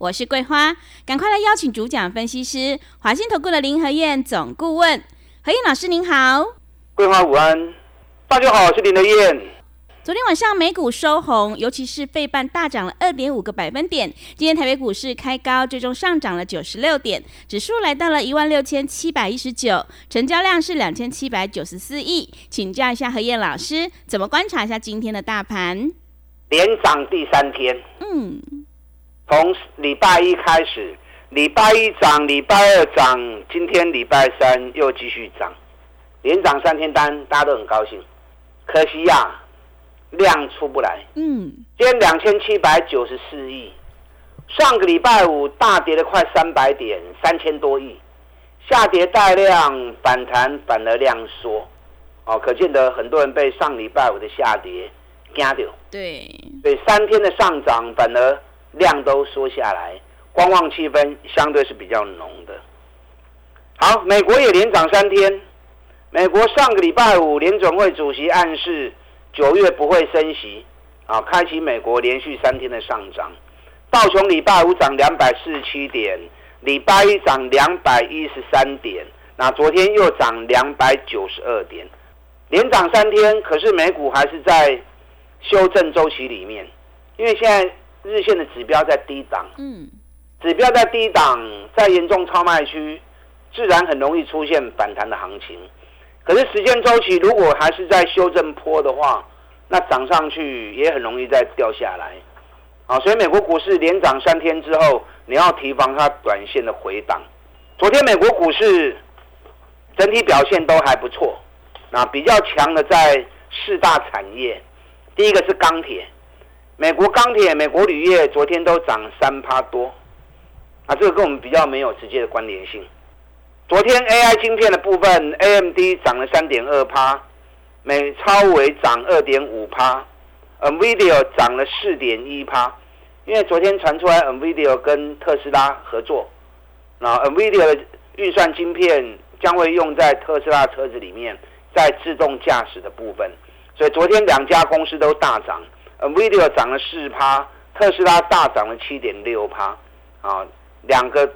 我是桂花，赶快来邀请主讲分析师华信投顾的林和燕总顾问，何燕老师您好，桂花午安，大家好，我是林和燕。昨天晚上美股收红，尤其是费半大涨了二点五个百分点。今天台北股市开高，最终上涨了九十六点，指数来到了一万六千七百一十九，成交量是两千七百九十四亿。请教一下何燕老师，怎么观察一下今天的大盘？连涨第三天，嗯，从礼拜一开始，礼拜一涨，礼拜二涨，今天礼拜三又继续涨，连涨三天单，大家都很高兴。可惜呀。量出不来，嗯，今天两千七百九十四亿，上个礼拜五大跌了快三百点，三千多亿，下跌带量反弹反而量缩，哦，可见得很多人被上礼拜五的下跌惊掉，对，所以三天的上涨反而量都缩下来，观望气氛相对是比较浓的。好，美国也连涨三天，美国上个礼拜五联准会主席暗示。九月不会升息，啊，开启美国连续三天的上涨。道琼礼拜五涨两百四十七点，礼拜一涨两百一十三点，那昨天又涨两百九十二点，连涨三天。可是美股还是在修正周期里面，因为现在日线的指标在低档，嗯，指标在低档，在严重超卖区，自然很容易出现反弹的行情。可是时间周期如果还是在修正坡的话，那涨上去也很容易再掉下来，啊，所以美国股市连涨三天之后，你要提防它短线的回档。昨天美国股市整体表现都还不错，那比较强的在四大产业，第一个是钢铁，美国钢铁、美国铝业昨天都涨三趴多，啊，这个跟我们比较没有直接的关联性。昨天 AI 晶片的部分，AMD 涨了三点二趴，美超微涨二点五趴，NVIDIA 涨了四点一趴。因为昨天传出来 NVIDIA 跟特斯拉合作，那 NVIDIA 的运算晶片将会用在特斯拉车子里面，在自动驾驶的部分。所以昨天两家公司都大涨，NVIDIA 涨了四趴，特斯拉大涨了七点六趴。啊，两个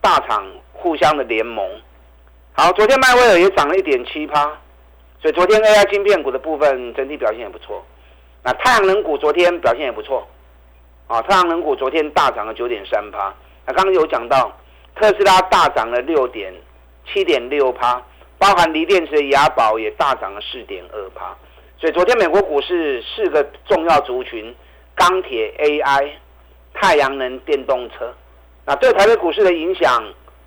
大厂。互相的联盟，好，昨天迈威尔也涨了一点七趴，所以昨天 AI 晶片股的部分整体表现也不错。那太阳能股昨天表现也不错，啊，太阳能股昨天大涨了九点三趴。那刚刚有讲到特斯拉大涨了六点七点六趴，包含锂电池的雅宝也大涨了四点二趴。所以昨天美国股市四个重要族群：钢铁、AI、太阳能、电动车。那对台北股市的影响。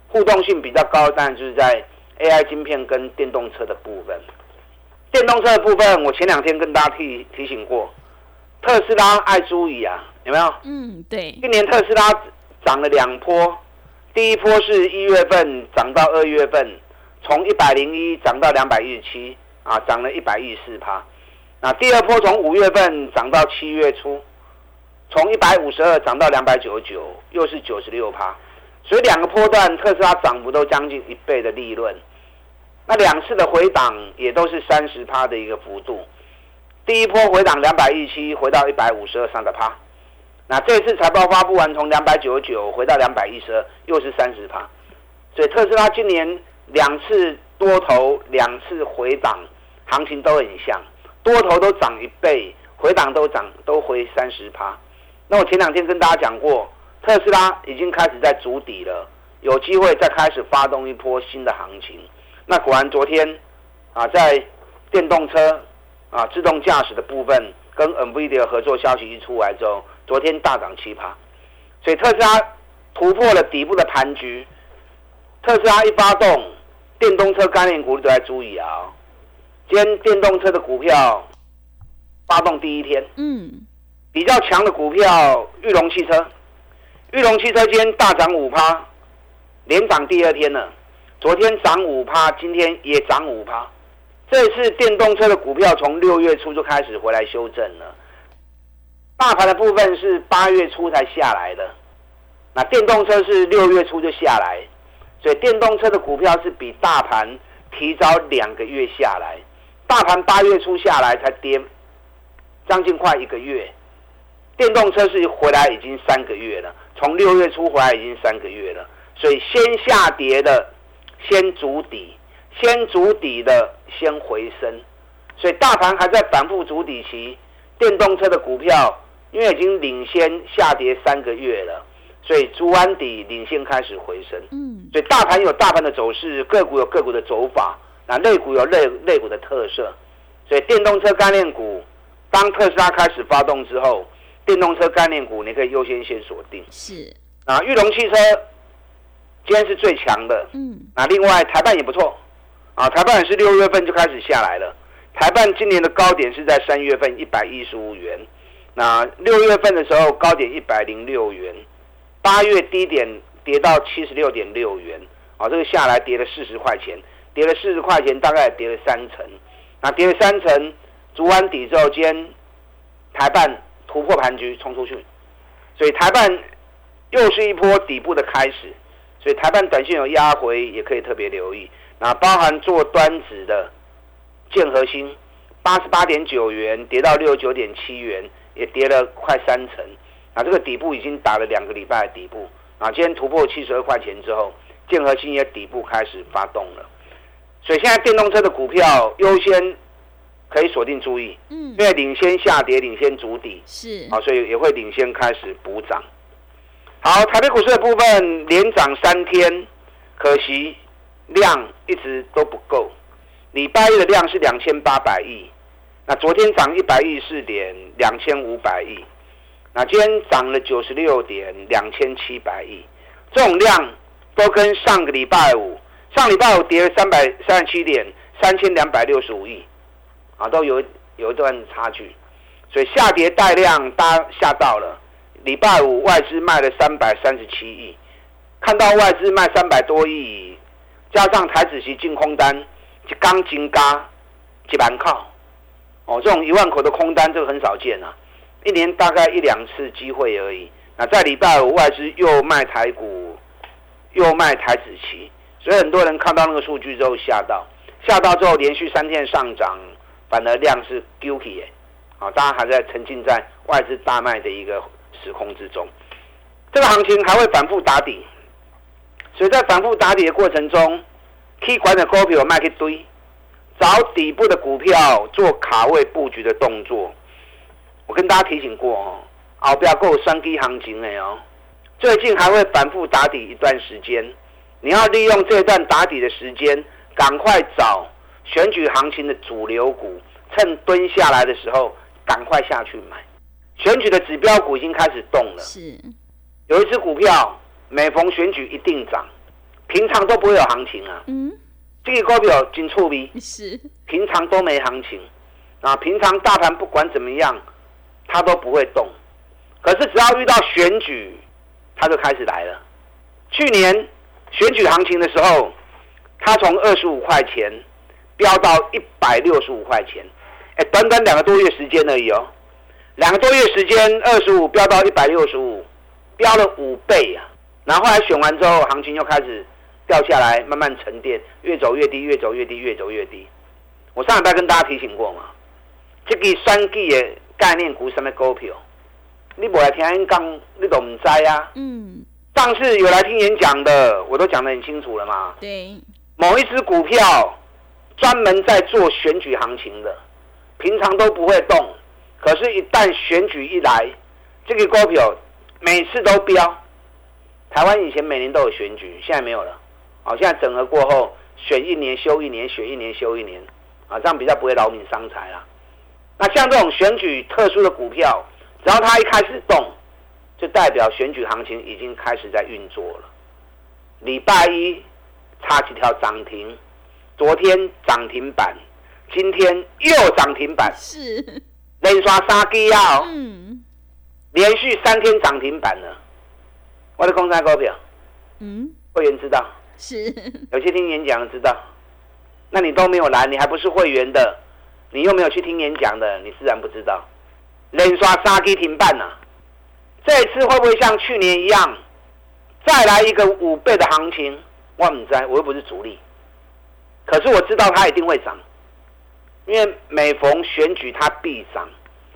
互动性比较高，当然就是在 AI 晶片跟电动车的部分。电动车的部分，我前两天跟大家提提醒过，特斯拉爱注意啊，有没有？嗯，对。今年特斯拉涨了两波，第一波是一月份涨到二月份，从一百零一涨到两百一十七，啊，涨了一百一十四趴。那第二波从五月份涨到七月初，从一百五十二涨到两百九十九，又是九十六趴。所以两个波段，特斯拉涨幅都将近一倍的利润，那两次的回档也都是三十趴的一个幅度。第一波回档两百一七，回到一百五十二三个趴。那这次财报发布完，从两百九十九回到两百一十二，又是三十趴。所以特斯拉今年两次多头，两次回档，行情都很像，多头都涨一倍，回档都涨都回三十趴。那我前两天跟大家讲过。特斯拉已经开始在筑底了，有机会再开始发动一波新的行情。那果然昨天啊，在电动车啊自动驾驶的部分，跟 NVIDIA 合作消息一出来之后，昨天大涨七趴。所以特斯拉突破了底部的盘局。特斯拉一发动，电动车概念股都在注意啊。今天电动车的股票发动第一天，嗯，比较强的股票，玉龙汽车。玉龙汽车今天大涨五趴，连涨第二天了。昨天涨五趴，今天也涨五趴。这次电动车的股票从六月初就开始回来修正了。大盘的部分是八月初才下来的，那电动车是六月初就下来，所以电动车的股票是比大盘提早两个月下来。大盘八月初下来才跌，将近快一个月。电动车是回来已经三个月了，从六月初回来已经三个月了，所以先下跌的先筑底，先筑底的先回升，所以大盘还在反复筑底期，电动车的股票因为已经领先下跌三个月了，所以筑完底领先开始回升。嗯，所以大盘有大盘的走势，个股有个股的走法，那类股有类类股的特色，所以电动车概念股当特斯拉开始发动之后。电动车概念股，你可以优先先锁定。是啊，玉龙汽车今天是最强的。嗯，啊，另外台办也不错。啊，台办也是六月份就开始下来了。台办今年的高点是在三月份一百一十五元，那六月份的时候高点一百零六元，八月低点跌到七十六点六元。啊，这个下来跌了四十块钱，跌了四十块钱，大概跌了三成。那跌了三成，足完底之后，今天台办。突破盘局冲出去，所以台办又是一波底部的开始，所以台办短线有压回，也可以特别留意。那包含做端子的建和新八十八点九元跌到六十九点七元，也跌了快三成。啊，这个底部已经打了两个礼拜的底部。啊，今天突破七十二块钱之后，建和新也底部开始发动了。所以现在电动车的股票优先。可以锁定注意，嗯，因为领先下跌，领先筑底，是啊，所以也会领先开始补涨。好，台北股市的部分连涨三天，可惜量一直都不够。礼拜一的量是两千八百亿，那昨天涨一百亿四点两千五百亿，那今天涨了九十六点两千七百亿，这种量都跟上个礼拜五，上礼拜五跌了三百三十七点三千两百六十五亿。啊，都有有一段差距，所以下跌带量，大家吓到了。礼拜五外资卖了三百三十七亿，看到外资卖三百多亿，加上台子席净空单，一刚金嘎，几板靠，哦，这种一万口的空单，这个很少见啊，一年大概一两次机会而已。那在礼拜五外资又卖台股，又卖台子期，所以很多人看到那个数据之后吓到，吓到之后连续三天上涨。反而量是 guilty 啊，大家还在沉浸在外资大卖的一个时空之中，这个行情还会反复打底，所以在反复打底的过程中，K 管的股票卖一堆，找底部的股票做卡位布局的动作。我跟大家提醒过哦，不要够三 K 行情的哦，最近还会反复打底一段时间，你要利用这段打底的时间，赶快找。选举行情的主流股，趁蹲下来的时候，赶快下去买。选举的指标股已经开始动了。是，有一只股票，每逢选举一定涨，平常都不会有行情啊。嗯，这个股票金触逼是，平常都没行情啊。平常大盘不管怎么样，它都不会动。可是只要遇到选举，它就开始来了。去年选举行情的时候，它从二十五块钱。飙到一百六十五块钱，哎，短短两个多月时间而已哦，两个多月时间，二十五飙到一百六十五，飙了五倍啊！然后来选完之后，行情又开始掉下来，慢慢沉淀，越走越低，越走越低，越走越低。我上礼拜跟大家提醒过嘛，这个三 G 的概念股什么股票，你不来听人讲，你都唔知啊。嗯。上次有来听演讲的，我都讲得很清楚了嘛。对。某一只股票。专门在做选举行情的，平常都不会动，可是，一旦选举一来，这个股票每次都飙。台湾以前每年都有选举，现在没有了。好，现在整合过后，选一年休一年，选一年休一年，啊，这样比较不会劳民伤财啦。那像这种选举特殊的股票，只要它一开始动，就代表选举行情已经开始在运作了。礼拜一差几条涨停。昨天涨停板，今天又涨停板，是连刷三基啊！嗯，连续三天涨停板了。我的公司股票，嗯，会员知道，是，有些听演讲的知道。那你都没有来，你还不是会员的，你又没有去听演讲的，你自然不知道。连刷杀鸡停办呐、这一次会不会像去年一样，再来一个五倍的行情？我唔知，我又不是主力，可是我知道它一定会涨，因为每逢选举它必涨，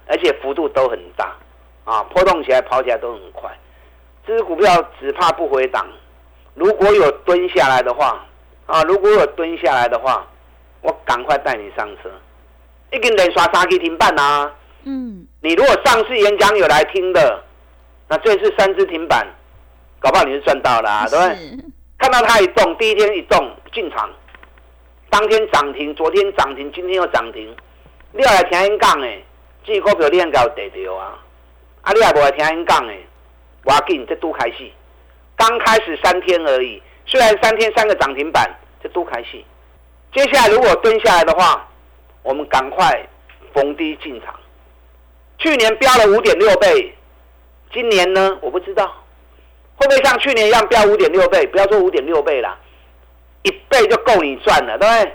而且幅度都很大，啊，波动起来跑起来都很快。这只股票只怕不回档，如果有蹲下来的话，啊，如果有蹲下来的话，我赶快带你上车。一根连刷三 K 停办啊！嗯，你如果上次演讲有来听的，那这次三只停板，搞不好你就赚到了、啊，对不对？看到它一动，第一天一动进场，当天涨停，昨天涨停，今天又涨停。你要来听因讲诶，这股票你应该有得着啊！啊，你也无来听因讲诶，我紧这都开始，刚开始三天而已，虽然三天三个涨停板，这都开始。接下来如果蹲下来的话，我们赶快逢低进场。去年飙了五点六倍，今年呢我不知道。会不会像去年一样标五点六倍？不要说五点六倍啦，一倍就够你赚了，对不对？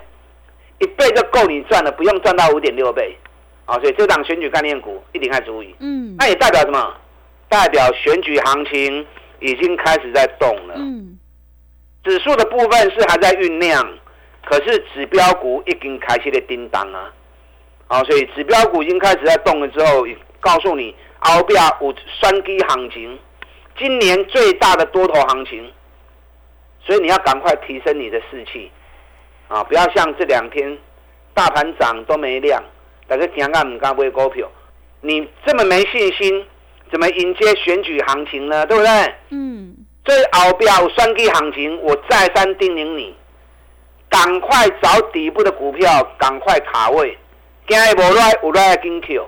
一倍就够你赚了，不用赚到五点六倍。啊，所以这档选举概念股一定要注意。嗯，那也代表什么？代表选举行情已经开始在动了。嗯，指数的部分是还在酝酿，可是指标股已经开始在叮当啊。啊，所以指标股已经开始在动了之后，告诉你后边有双击行情，今年最大的多头行情，所以你要赶快提升你的士气啊！不要像这两天大盘涨都没量，大家惊敢唔敢买股票？你这么没信心，怎么迎接选举行情呢？对不对？嗯，所以后边有双击行情，我再三叮咛你，赶快找底部的股票，赶快卡位。惊伊无来有来跟 Q，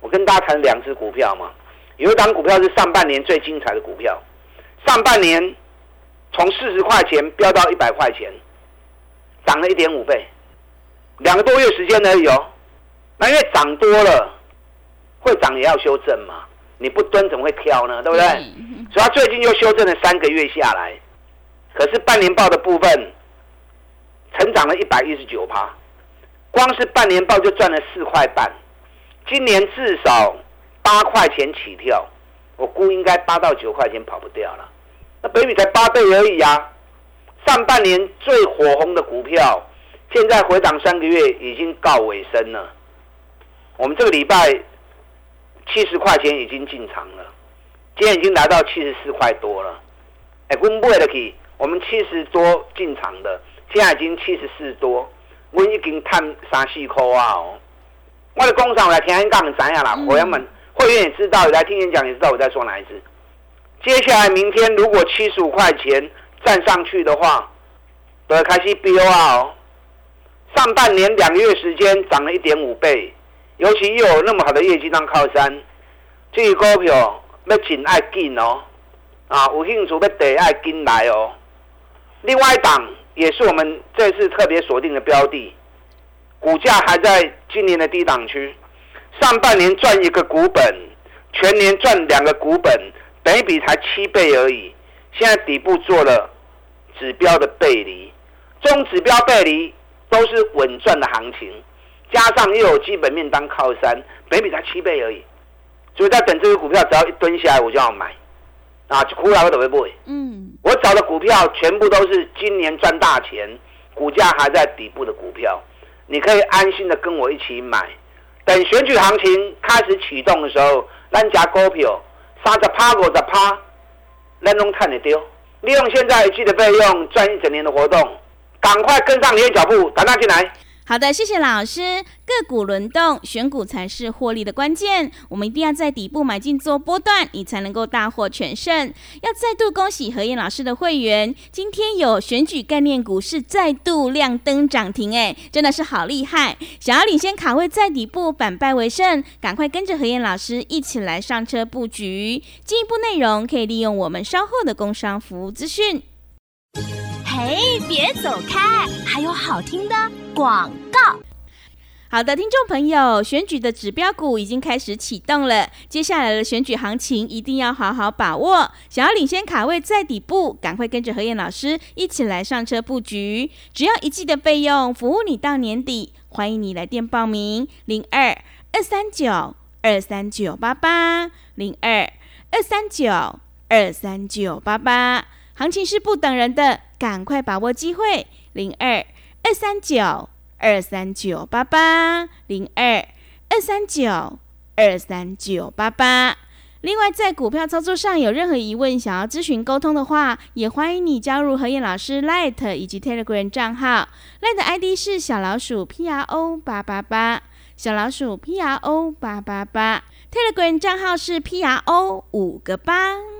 我跟大家谈两只股票嘛，有一档股票是上半年最精彩的股票，上半年从四十块钱飙到一百块钱，涨了一点五倍，两个多月时间而已哦。那因为涨多了，会涨也要修正嘛，你不蹲怎么会跳呢？对不对？嗯所以它最近又修正了三个月下来，可是半年报的部分成长了一百一十九趴，光是半年报就赚了四块半，今年至少八块钱起跳，我估应该八到九块钱跑不掉了。那北米才八倍而已啊！上半年最火红的股票，现在回档三个月已经告尾声了。我们这个礼拜七十块钱已经进场了。今天已经来到七十四块多了，哎，我们买得起，我们七十多进场的，现在已经七十四多，我已经探三四块啊。我的工厂来听演讲知影啦，嗯伙伴们会员也知道，来听演讲也知道我在说哪一只。接下来明天如果七十五块钱站上去的话，都要开始飙啊哦。上半年两个月时间涨了一点五倍，尤其又有那么好的业绩当靠山，这个股票。要紧爱紧哦，啊，有兴趣要得爱紧来哦。另外一档也是我们这次特别锁定的标的，股价还在今年的低档区，上半年赚一个股本，全年赚两个股本，等一比才七倍而已。现在底部做了指标的背离，中指标背离都是稳赚的行情，加上又有基本面当靠山，本比才七倍而已。所以在等这个股票，只要一蹲下来，我就要买，啊，股来我都会买。嗯，我找的股票全部都是今年赚大钱，股价还在底部的股票，你可以安心的跟我一起买。等选举行情开始启动的时候，咱家股票三十趴、五十趴，咱拢看得丢。利用现在记得备用赚一整年的活动，赶快跟上你的脚步，赶快进来。好的，谢谢老师。个股轮动，选股才是获利的关键。我们一定要在底部买进做波段，你才能够大获全胜。要再度恭喜何燕老师的会员，今天有选举概念股是再度亮灯涨停，哎，真的是好厉害！想要领先卡位在底部，反败为胜，赶快跟着何燕老师一起来上车布局。进一步内容可以利用我们稍后的工商服务资讯。嘿，别走开，还有好听的广告。好的，听众朋友，选举的指标股已经开始启动了，接下来的选举行情一定要好好把握。想要领先卡位在底部，赶快跟着何燕老师一起来上车布局，只要一季的费用，服务你到年底。欢迎你来电报名：零二二三九二三九八八零二二三九二三九八八。行情是不等人的，赶快把握机会：零二二三九。二三九八八零二二三九二三九八八。另外，在股票操作上有任何疑问，想要咨询沟通的话，也欢迎你加入何燕老师 Light 以及 Telegram 账号。Light ID 是小老鼠 P R O 八八八，小老鼠 P R O 八八八。Telegram 账号是 P R O 五个八。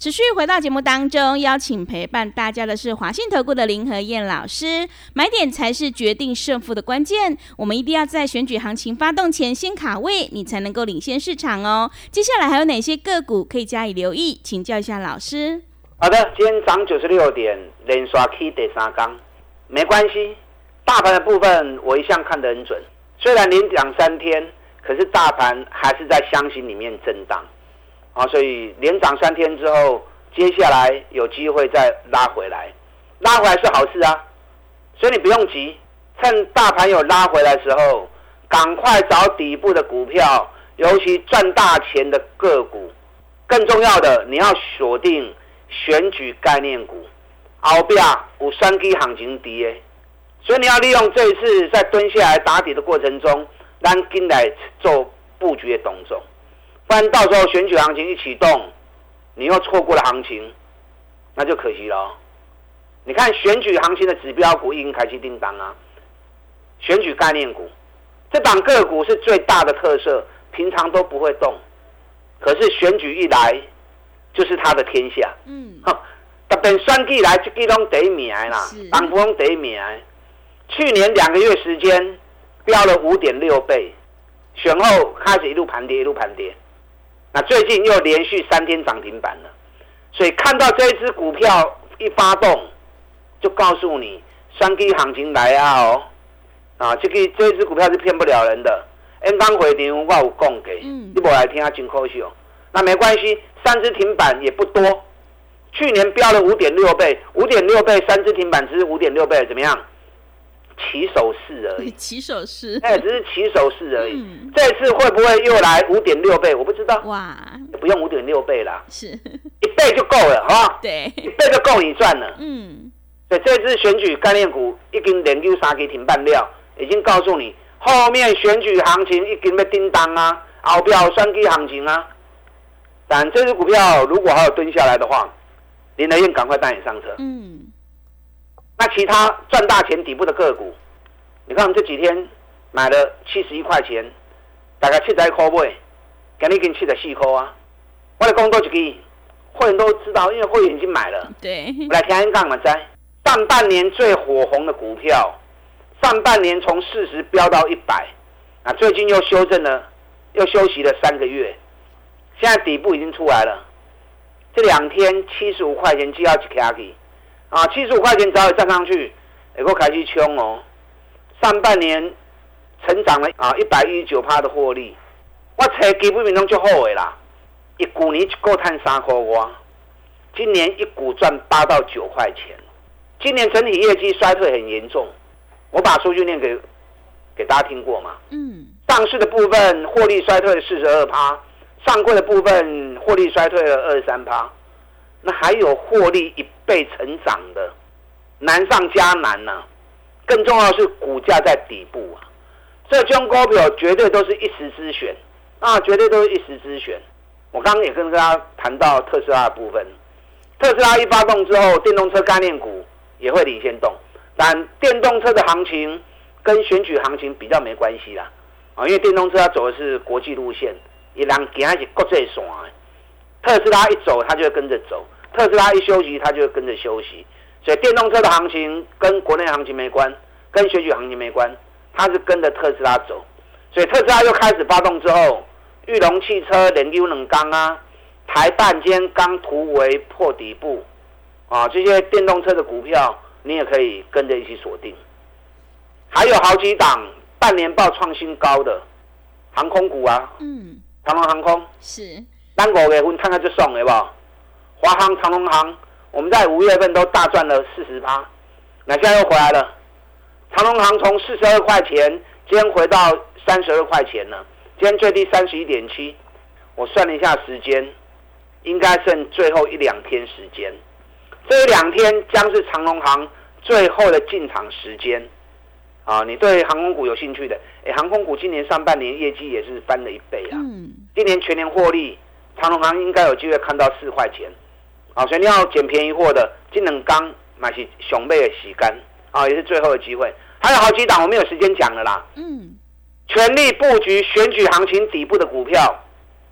持续回到节目当中，邀请陪伴大家的是华信投顾的林和燕老师。买点才是决定胜负的关键，我们一定要在选举行情发动前先卡位，你才能够领先市场哦。接下来还有哪些个股可以加以留意？请教一下老师。好的，今天涨九十六点，连刷 K 第三缸，没关系。大盘的部分我一向看得很准，虽然连涨三天，可是大盘还是在箱型里面震荡。啊，所以连涨三天之后，接下来有机会再拉回来，拉回来是好事啊。所以你不用急，趁大盘有拉回来的时候，赶快找底部的股票，尤其赚大钱的个股。更重要的，你要锁定选举概念股，后边有三 K 行情跌，所以你要利用这一次在蹲下来打底的过程中，让进来做布局的动作。不然到时候选举行情一启动，你又错过了行情，那就可惜了。你看选举行情的指标股已经开始叮当啊，选举概念股，这档个股是最大的特色，平常都不会动，可是选举一来，就是他的天下。嗯，特别选举来，这几拢第一名啦，党部拢第一名。去年两个月时间，飙了五点六倍，选后开始一路盘跌，一路盘跌。那最近又连续三天涨停板了，所以看到这一只股票一发动，就告诉你三 K 行情来啊哦，啊，这个这一只股票是骗不了人的。N 刚回电我有供给，你不来听啊真可惜哦。那没关系，三只停板也不多，去年飙了五点六倍，五点六倍三只停板只是五点六倍，怎么样？起手式而已，起手式，哎，只是起手式而已。这次会不会又来五点六倍？我不知道。哇，不用五点六倍啦，是 一倍就够了，好吧？对，一倍就够你赚了。嗯，对，这次选举概念股已经连续三给停半料，已经告诉你后面选举行情已经要叮当啊，后标双基行情啊。但这只股票如果还有蹲下来的话，林德燕赶快带你上车。嗯。那其他赚大钱底部的个股，你看我们这几天买了七十一块钱，大概七十一块位，给你给你七十四块啊！我的工作一句，会员都知道，因为会员已经买了。对，我来听一杠嘛，在上半年最火红的股票，上半年从四十飙到一百，啊，最近又修正了，又休息了三个月，现在底部已经出来了。这两天七十五块钱就要去卡去。啊，七十五块钱只要站上去，也够开始冲哦。上半年成长了啊，一百一十九趴的获利，我猜基本面中就好诶啦。一股你够赚三块五，今年一股赚八到九块钱。今年整体业绩衰退很严重，我把数据念给给大家听过嘛。嗯。上市的部分获利衰退了四十二趴，上柜的部分获利衰退了二十三趴。那还有获利一倍成长的，难上加难呐！更重要是股价在底部啊，这中股票绝对都是一时之选啊，绝对都是一时之选。我刚刚也跟大家谈到特斯拉的部分，特斯拉一发动之后，电动车概念股也会领先动，但电动车的行情跟选举行情比较没关系啦啊，因为电动车它走的是国际路线，也让行是国际线。特斯拉一走，它就会跟着走；特斯拉一休息，它就会跟着休息。所以电动车的行情跟国内行情没关，跟选举行情没关，它是跟着特斯拉走。所以特斯拉又开始发动之后，裕隆汽车连丢冷钢啊，台半间刚突围破底部啊，这些电动车的股票你也可以跟着一起锁定。还有好几档半年报创新高的航空股啊，嗯，长龙航空，是，单五月份看看就送好不好？华航、长龙航，我们在五月份都大赚了四十趴，那现在又回来了。长龙航从四十二块钱，今天回到三十二块钱了，今天最低三十一点七。我算了一下时间，应该剩最后一两天时间。这一两天将是长龙航最后的进场时间。啊，你对航空股有兴趣的？哎，航空股今年上半年业绩也是翻了一倍啊。嗯，今年全年获利，长隆行应该有机会看到四块钱。啊，所以你要捡便宜货的，金能钢买起熊背的洗干啊，也是最后的机会。还有好几档我没有时间讲了啦。嗯，全力布局选举行情底部的股票，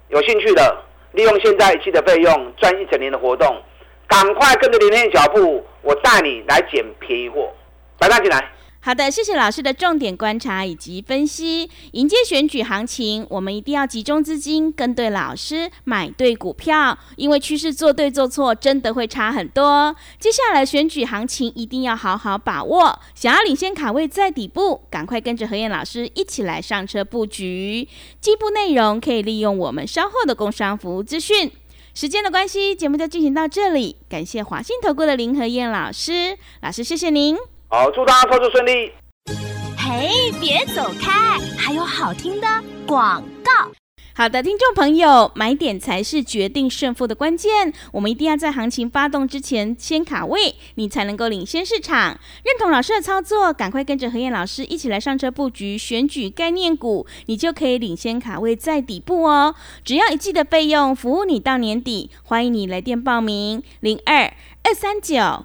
有兴趣的，利用现在一期的费用赚一整年的活动，赶快跟着林天的脚步，我带你来捡便宜货，来大进来。好的，谢谢老师的重点观察以及分析。迎接选举行情，我们一定要集中资金，跟对老师，买对股票，因为趋势做对做错真的会差很多。接下来选举行情一定要好好把握，想要领先卡位在底部，赶快跟着何燕老师一起来上车布局。进一步内容可以利用我们稍后的工商服务资讯。时间的关系，节目就进行到这里，感谢华信投顾的林何燕老师，老师谢谢您。好，祝大家操作顺利。嘿，别走开，还有好听的广告。好的，听众朋友，买点才是决定胜负的关键。我们一定要在行情发动之前先卡位，你才能够领先市场。认同老师的操作，赶快跟着何燕老师一起来上车布局选举概念股，你就可以领先卡位在底部哦。只要一季的费用，服务你到年底。欢迎你来电报名：零二二三九